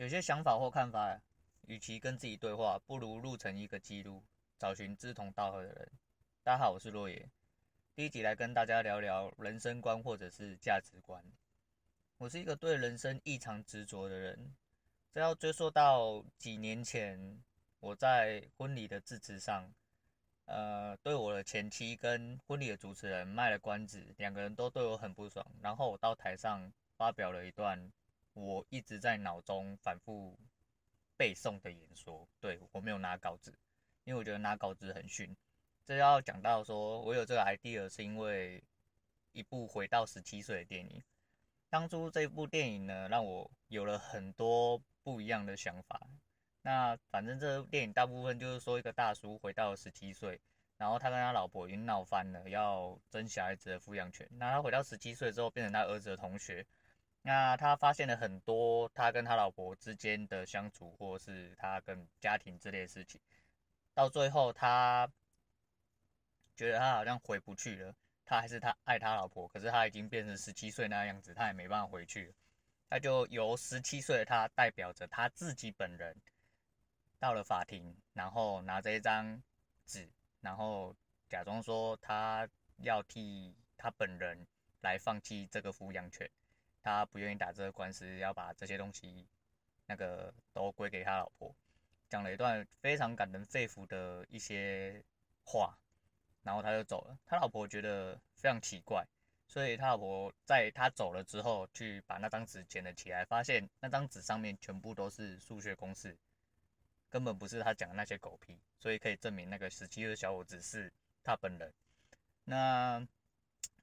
有些想法或看法，与其跟自己对话，不如录成一个记录，找寻志同道合的人。大家好，我是洛野。第一集来跟大家聊聊人生观或者是价值观。我是一个对人生异常执着的人，这要追溯到几年前，我在婚礼的致辞上。呃，对我的前妻跟婚礼的主持人卖了关子，两个人都对我很不爽。然后我到台上发表了一段我一直在脑中反复背诵的演说。对，我没有拿稿子，因为我觉得拿稿子很逊。这要讲到说我有这个 idea 是因为一部回到十七岁的电影。当初这部电影呢，让我有了很多不一样的想法。那反正这部电影大部分就是说一个大叔回到了十七岁，然后他跟他老婆已经闹翻了，要争小孩子的抚养权。那他回到十七岁之后，变成他儿子的同学。那他发现了很多他跟他老婆之间的相处，或是他跟家庭之类的事情。到最后，他觉得他好像回不去了。他还是他爱他老婆，可是他已经变成十七岁那样子，他也没办法回去了。他就由十七岁的他代表着他自己本人。到了法庭，然后拿着一张纸，然后假装说他要替他本人来放弃这个抚养权，他不愿意打这个官司，要把这些东西那个都归给他老婆，讲了一段非常感人肺腑的一些话，然后他就走了。他老婆觉得非常奇怪，所以他老婆在他走了之后，去把那张纸捡了起来，发现那张纸上面全部都是数学公式。根本不是他讲的那些狗屁，所以可以证明那个十七岁的小伙子是他本人。那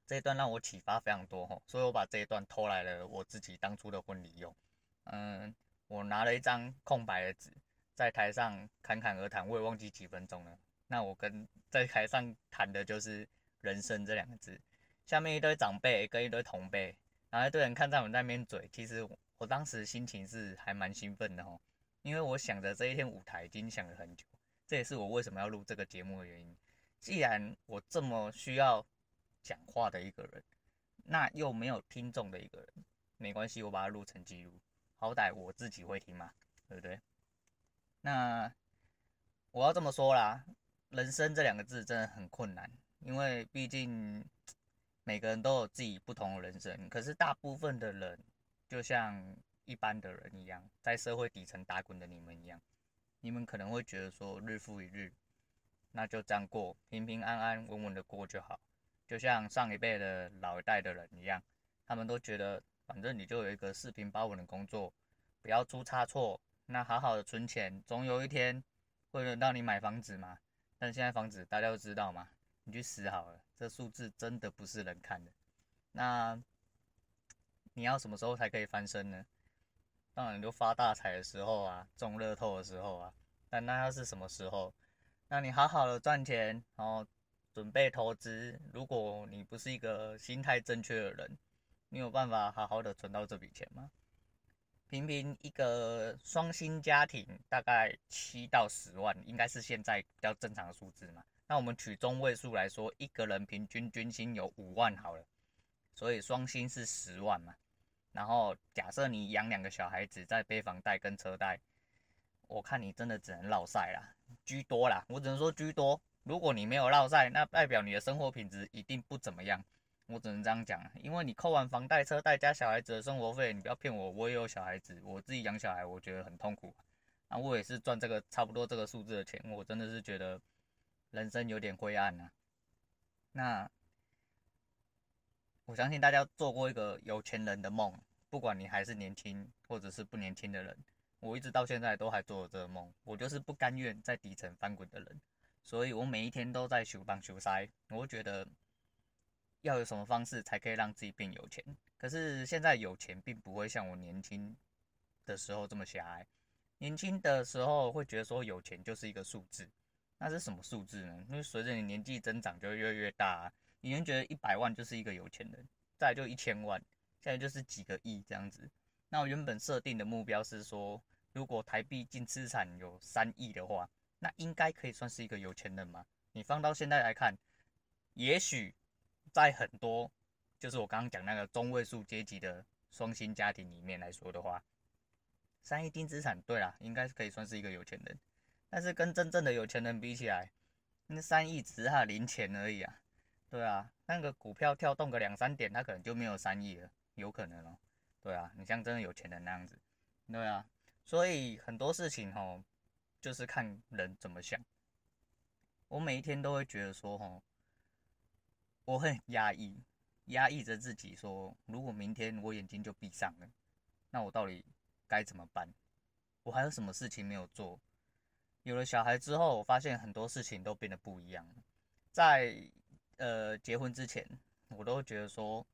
这一段让我启发非常多吼，所以我把这一段偷来了我自己当初的婚礼用。嗯，我拿了一张空白的纸，在台上侃侃而谈，我也忘记几分钟了。那我跟在台上谈的就是人生这两个字，下面一堆长辈跟一堆同辈，然后一堆人看在我们那边嘴，其实我当时心情是还蛮兴奋的吼。因为我想着这一天舞台已经想了很久，这也是我为什么要录这个节目的原因。既然我这么需要讲话的一个人，那又没有听众的一个人，没关系，我把它录成记录，好歹我自己会听嘛，对不对？那我要这么说啦，人生这两个字真的很困难，因为毕竟每个人都有自己不同的人生，可是大部分的人就像。一般的人一样，在社会底层打滚的你们一样，你们可能会觉得说日复一日，那就这样过，平平安安、稳稳的过就好。就像上一辈的老一代的人一样，他们都觉得反正你就有一个四平八稳的工作，不要出差错，那好好的存钱，总有一天会轮到你买房子嘛。但现在房子大家都知道嘛，你去死好了，这数字真的不是人看的。那你要什么时候才可以翻身呢？当然就发大财的时候啊，中乐透的时候啊，但那要是什么时候？那你好好的赚钱，然后准备投资。如果你不是一个心态正确的人，你有办法好好的存到这笔钱吗？平平一个双薪家庭，大概七到十万，应该是现在比较正常的数字嘛。那我们取中位数来说，一个人平均均薪有五万好了，所以双薪是十万嘛。然后假设你养两个小孩子，在背房贷跟车贷，我看你真的只能落赛啦，居多啦。我只能说居多。如果你没有落债，那代表你的生活品质一定不怎么样。我只能这样讲，因为你扣完房贷、车贷加小孩子的生活费，你不要骗我，我也有小孩子，我自己养小孩，我觉得很痛苦。那我也是赚这个差不多这个数字的钱，我真的是觉得人生有点灰暗啊。那我相信大家做过一个有钱人的梦。不管你还是年轻，或者是不年轻的人，我一直到现在都还做着这个梦。我就是不甘愿在底层翻滚的人，所以我每一天都在求帮求塞。我觉得要有什么方式才可以让自己变有钱？可是现在有钱并不会像我年轻的时候这么狭隘。年轻的时候会觉得说有钱就是一个数字，那是什么数字呢？因为随着你年纪增长就会越来越大，以前觉得一百万就是一个有钱人，再就一千万。现在就是几个亿这样子。那我原本设定的目标是说，如果台币净资产有三亿的话，那应该可以算是一个有钱人嘛。你放到现在来看，也许在很多就是我刚刚讲那个中位数阶级的双薪家庭里面来说的话，三亿净资产，对啦，应该是可以算是一个有钱人。但是跟真正的有钱人比起来，那三亿只是他零钱而已啊。对啊，那个股票跳动个两三点，他可能就没有三亿了，有可能哦。对啊，你像真的有钱人那样子，对啊。所以很多事情吼，就是看人怎么想。我每一天都会觉得说吼，我很压抑，压抑着自己说，如果明天我眼睛就闭上了，那我到底该怎么办？我还有什么事情没有做？有了小孩之后，我发现很多事情都变得不一样。在呃结婚之前，我都觉得说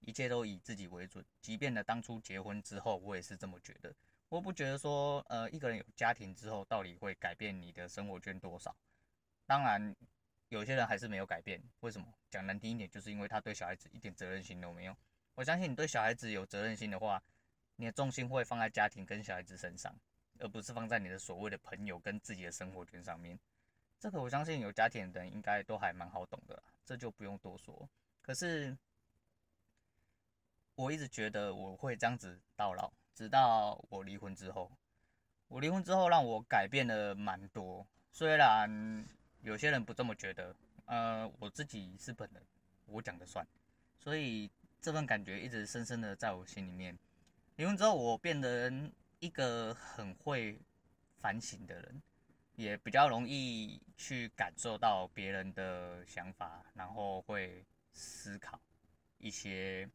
一切都以自己为准。即便呢当初结婚之后，我也是这么觉得。我不觉得说呃一个人有家庭之后，到底会改变你的生活圈多少。当然，有些人还是没有改变。为什么？讲难听一点，就是因为他对小孩子一点责任心都没有。我相信你对小孩子有责任心的话，你的重心会放在家庭跟小孩子身上。而不是放在你的所谓的朋友跟自己的生活圈上面，这个我相信有家庭的人应该都还蛮好懂的，这就不用多说。可是我一直觉得我会这样子到老，直到我离婚之后。我离婚之后让我改变了蛮多，虽然有些人不这么觉得，呃，我自己是本人，我讲的算，所以这份感觉一直深深的在我心里面。离婚之后我变得。一个很会反省的人，也比较容易去感受到别人的想法，然后会思考一些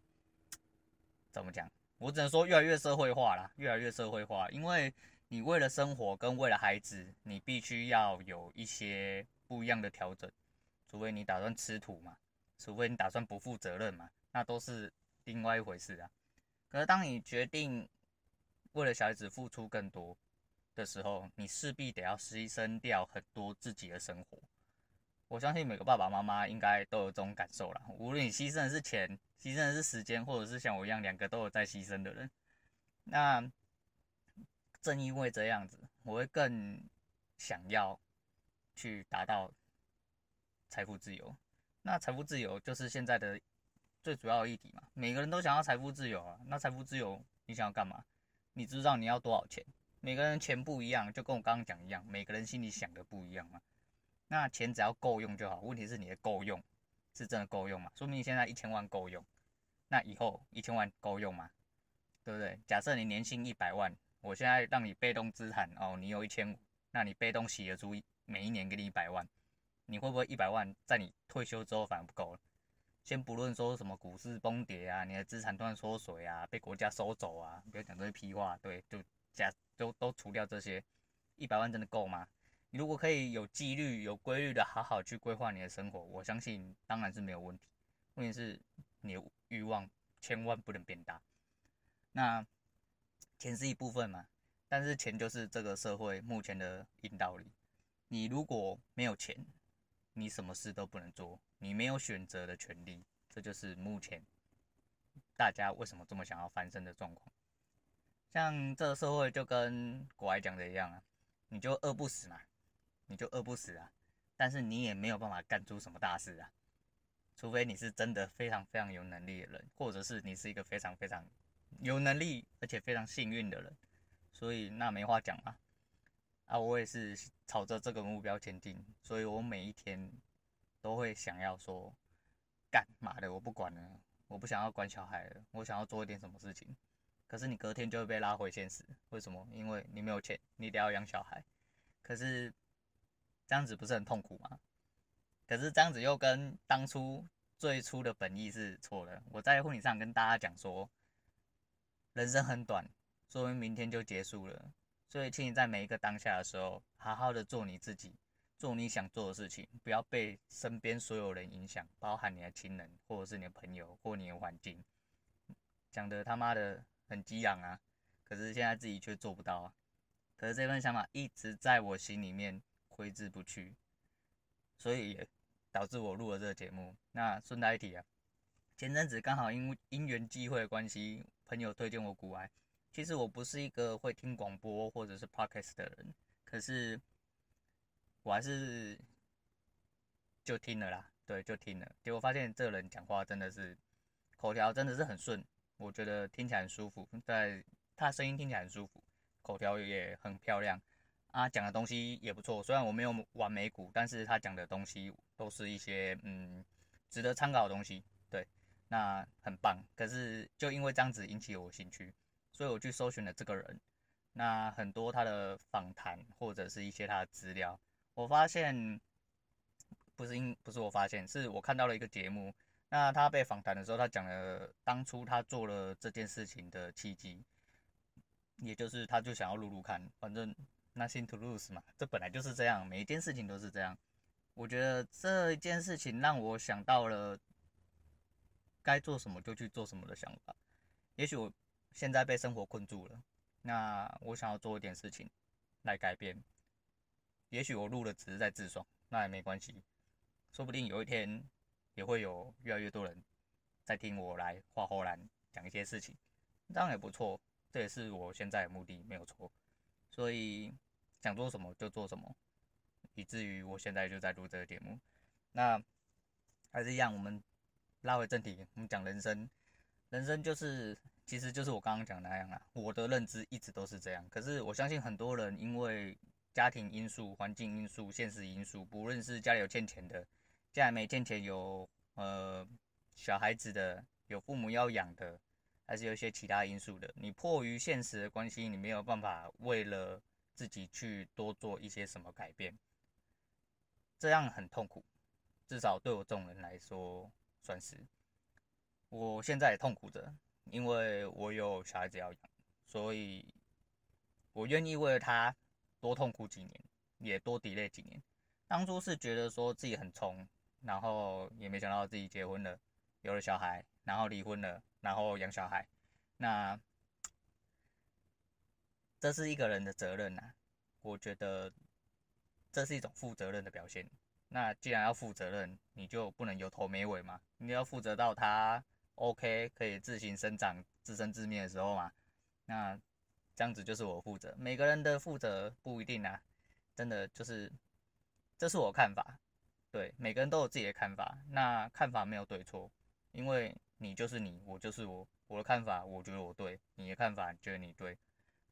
怎么讲？我只能说越来越社会化了，越来越社会化。因为你为了生活跟为了孩子，你必须要有一些不一样的调整，除非你打算吃土嘛，除非你打算不负责任嘛，那都是另外一回事啊。可是当你决定为了小孩子付出更多的时候，你势必得要牺牲掉很多自己的生活。我相信每个爸爸妈妈应该都有这种感受啦。无论你牺牲的是钱，牺牲的是时间，或者是像我一样两个都有在牺牲的人，那正因为这样子，我会更想要去达到财富自由。那财富自由就是现在的最主要的议题嘛。每个人都想要财富自由啊。那财富自由，你想要干嘛？你知道你要多少钱？每个人钱不一样，就跟我刚刚讲一样，每个人心里想的不一样嘛。那钱只要够用就好，问题是你的够用是真的够用吗？说明你现在一千万够用，那以后一千万够用吗？对不对？假设你年薪一百万，我现在让你被动资产哦，你有一千五，那你被动洗得出每一年给你一百万，你会不会一百万在你退休之后反而不够了？先不论说什么股市崩跌啊，你的资产断缩水啊，被国家收走啊，不要讲这些屁话，对，就假都都除掉这些，一百万真的够吗？如果可以有纪律、有规律的好好去规划你的生活，我相信当然是没有问题。问题是你的欲望千万不能变大。那钱是一部分嘛，但是钱就是这个社会目前的硬道理。你如果没有钱，你什么事都不能做，你没有选择的权利，这就是目前大家为什么这么想要翻身的状况。像这个社会就跟国外讲的一样啊，你就饿不死嘛，你就饿不死啊，但是你也没有办法干出什么大事啊，除非你是真的非常非常有能力的人，或者是你是一个非常非常有能力而且非常幸运的人，所以那没话讲啊。啊，我也是朝着这个目标前进，所以我每一天都会想要说，干嘛的我不管了，我不想要管小孩了，我想要做一点什么事情。可是你隔天就会被拉回现实，为什么？因为你没有钱，你得要养小孩。可是这样子不是很痛苦吗？可是这样子又跟当初最初的本意是错的。我在婚礼上跟大家讲说，人生很短，说明明天就结束了。所以，请你在每一个当下的时候，好好的做你自己，做你想做的事情，不要被身边所有人影响，包含你的亲人，或者是你的朋友，或你的环境。讲的他妈的很激昂啊，可是现在自己却做不到啊。可是这份想法一直在我心里面挥之不去，所以也导致我录了这个节目。那顺带一提啊，前阵子刚好因因缘际会的关系，朋友推荐我股癌。其实我不是一个会听广播或者是 podcast 的人，可是我还是就听了啦，对，就听了。结果发现这个人讲话真的是口条真的是很顺，我觉得听起来很舒服，在他声音听起来很舒服，口条也很漂亮啊，讲的东西也不错。虽然我没有玩美股，但是他讲的东西都是一些嗯值得参考的东西，对，那很棒。可是就因为这样子引起我兴趣，所以我去搜寻了这个人。那很多他的访谈或者是一些他的资料，我发现不是因不是我发现，是我看到了一个节目。那他被访谈的时候，他讲了当初他做了这件事情的契机，也就是他就想要录录看，反正 nothing to lose 嘛，这本来就是这样，每一件事情都是这样。我觉得这一件事情让我想到了该做什么就去做什么的想法。也许我现在被生活困住了，那我想要做一点事情来改变。也许我录的只是在自爽，那也没关系，说不定有一天。也会有越来越多人在听我来画虎烂讲一些事情，这样也不错，这也是我现在的目的，没有错。所以想做什么就做什么，以至于我现在就在录这个节目。那还是一样，我们拉回正题，我们讲人生，人生就是其实就是我刚刚讲那样啊。我的认知一直都是这样，可是我相信很多人因为家庭因素、环境因素、现实因素，不论是家里有欠钱的。家里没欠钱，有呃小孩子的，有父母要养的，还是有一些其他因素的。你迫于现实的关系，你没有办法为了自己去多做一些什么改变，这样很痛苦。至少对我这种人来说，算是。我现在也痛苦着，因为我有小孩子要养，所以我愿意为了他多痛苦几年，也多 delay 几年。当初是觉得说自己很冲。然后也没想到自己结婚了，有了小孩，然后离婚了，然后养小孩，那这是一个人的责任呐、我觉得这是一种负责任的表现。那既然要负责任，你就不能有头没尾嘛，你要负责到他 OK 可以自行生长、自生自灭的时候嘛。那这样子就是我负责。每个人的负责不一定啊，真的就是，这是我看法。对，每个人都有自己的看法，那看法没有对错，因为你就是你，我就是我，我的看法我觉得我对，你的看法觉得你对，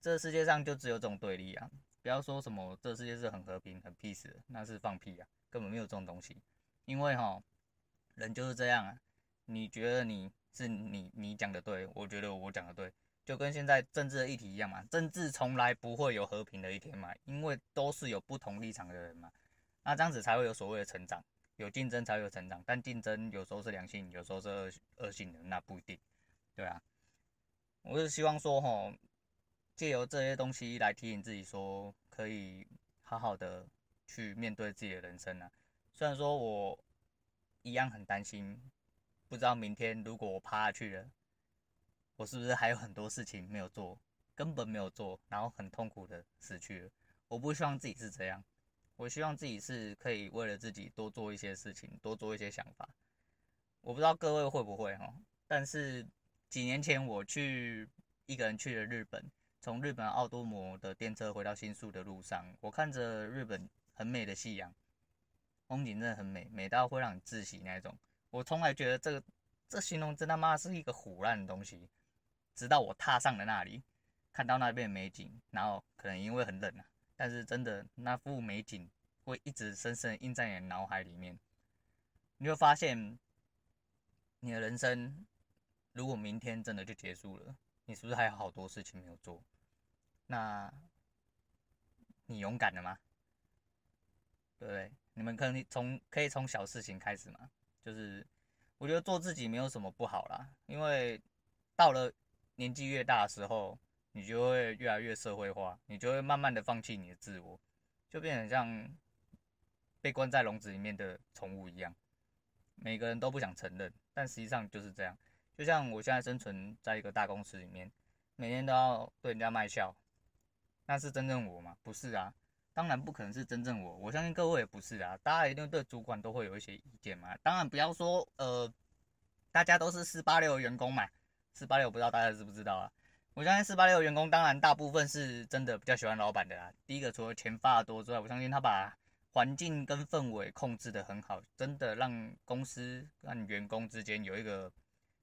这世界上就只有这种对立啊！不要说什么这世界是很和平、很 peace 的，那是放屁啊，根本没有这种东西，因为哈，人就是这样啊，你觉得你是你，你讲的对，我觉得我讲的对，就跟现在政治的议题一样嘛，政治从来不会有和平的一天嘛，因为都是有不同立场的人嘛。那这样子才会有所谓的成长，有竞争才有成长，但竞争有时候是良性，有时候是恶恶性的，那不一定，对啊。我是希望说，吼，借由这些东西来提醒自己，说可以好好的去面对自己的人生啊。虽然说我一样很担心，不知道明天如果我趴下去了，我是不是还有很多事情没有做，根本没有做，然后很痛苦的死去了。我不希望自己是这样。我希望自己是可以为了自己多做一些事情，多做一些想法。我不知道各位会不会哈，但是几年前我去一个人去了日本，从日本奥多摩的电车回到新宿的路上，我看着日本很美的夕阳，风景真的很美，美到会让你窒息那种。我从来觉得这个这形容真他妈是一个唬烂的东西，直到我踏上了那里，看到那边美景，然后可能因为很冷啊。但是真的，那幅美景会一直深深印在你的脑海里面。你会发现，你的人生如果明天真的就结束了，你是不是还有好多事情没有做？那，你勇敢了吗？对不对？你们可能从可以从小事情开始嘛。就是我觉得做自己没有什么不好啦，因为到了年纪越大的时候。你就会越来越社会化，你就会慢慢的放弃你的自我，就变成像被关在笼子里面的宠物一样。每个人都不想承认，但实际上就是这样。就像我现在生存在一个大公司里面，每天都要对人家卖笑，那是真正我吗？不是啊，当然不可能是真正我。我相信各位也不是啊，大家一定对主管都会有一些意见嘛。当然不要说呃，大家都是四八六的员工嘛，四八六不知道大家知不知道啊？我相信四八六员工，当然大部分是真的比较喜欢老板的啦。第一个，除了钱发的多之外，我相信他把环境跟氛围控制得很好，真的让公司让员工之间有一个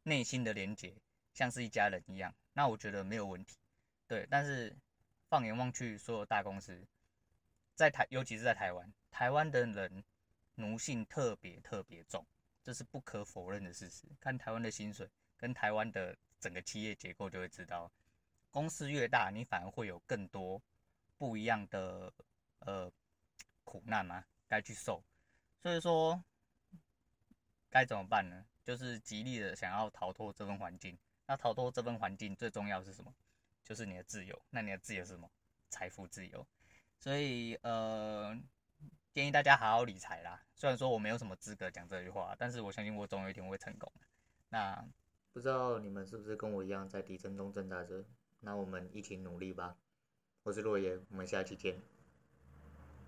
内心的连结，像是一家人一样。那我觉得没有问题。对，但是放眼望去，所有大公司，在台，尤其是在台湾，台湾的人奴性特别特别重，这是不可否认的事实。看台湾的薪水跟台湾的整个企业结构，就会知道，公司越大，你反而会有更多不一样的呃苦难嘛，该去受。所以说，该怎么办呢？就是极力的想要逃脱这份环境。那逃脱这份环境最重要是什么？就是你的自由。那你的自由是什么？财富自由。所以呃，建议大家好好理财啦。虽然说我没有什么资格讲这句话，但是我相信我总有一天会成功。那不知道你们是不是跟我一样在地震中挣扎着？那我们一起努力吧。我是落叶，我们下期见。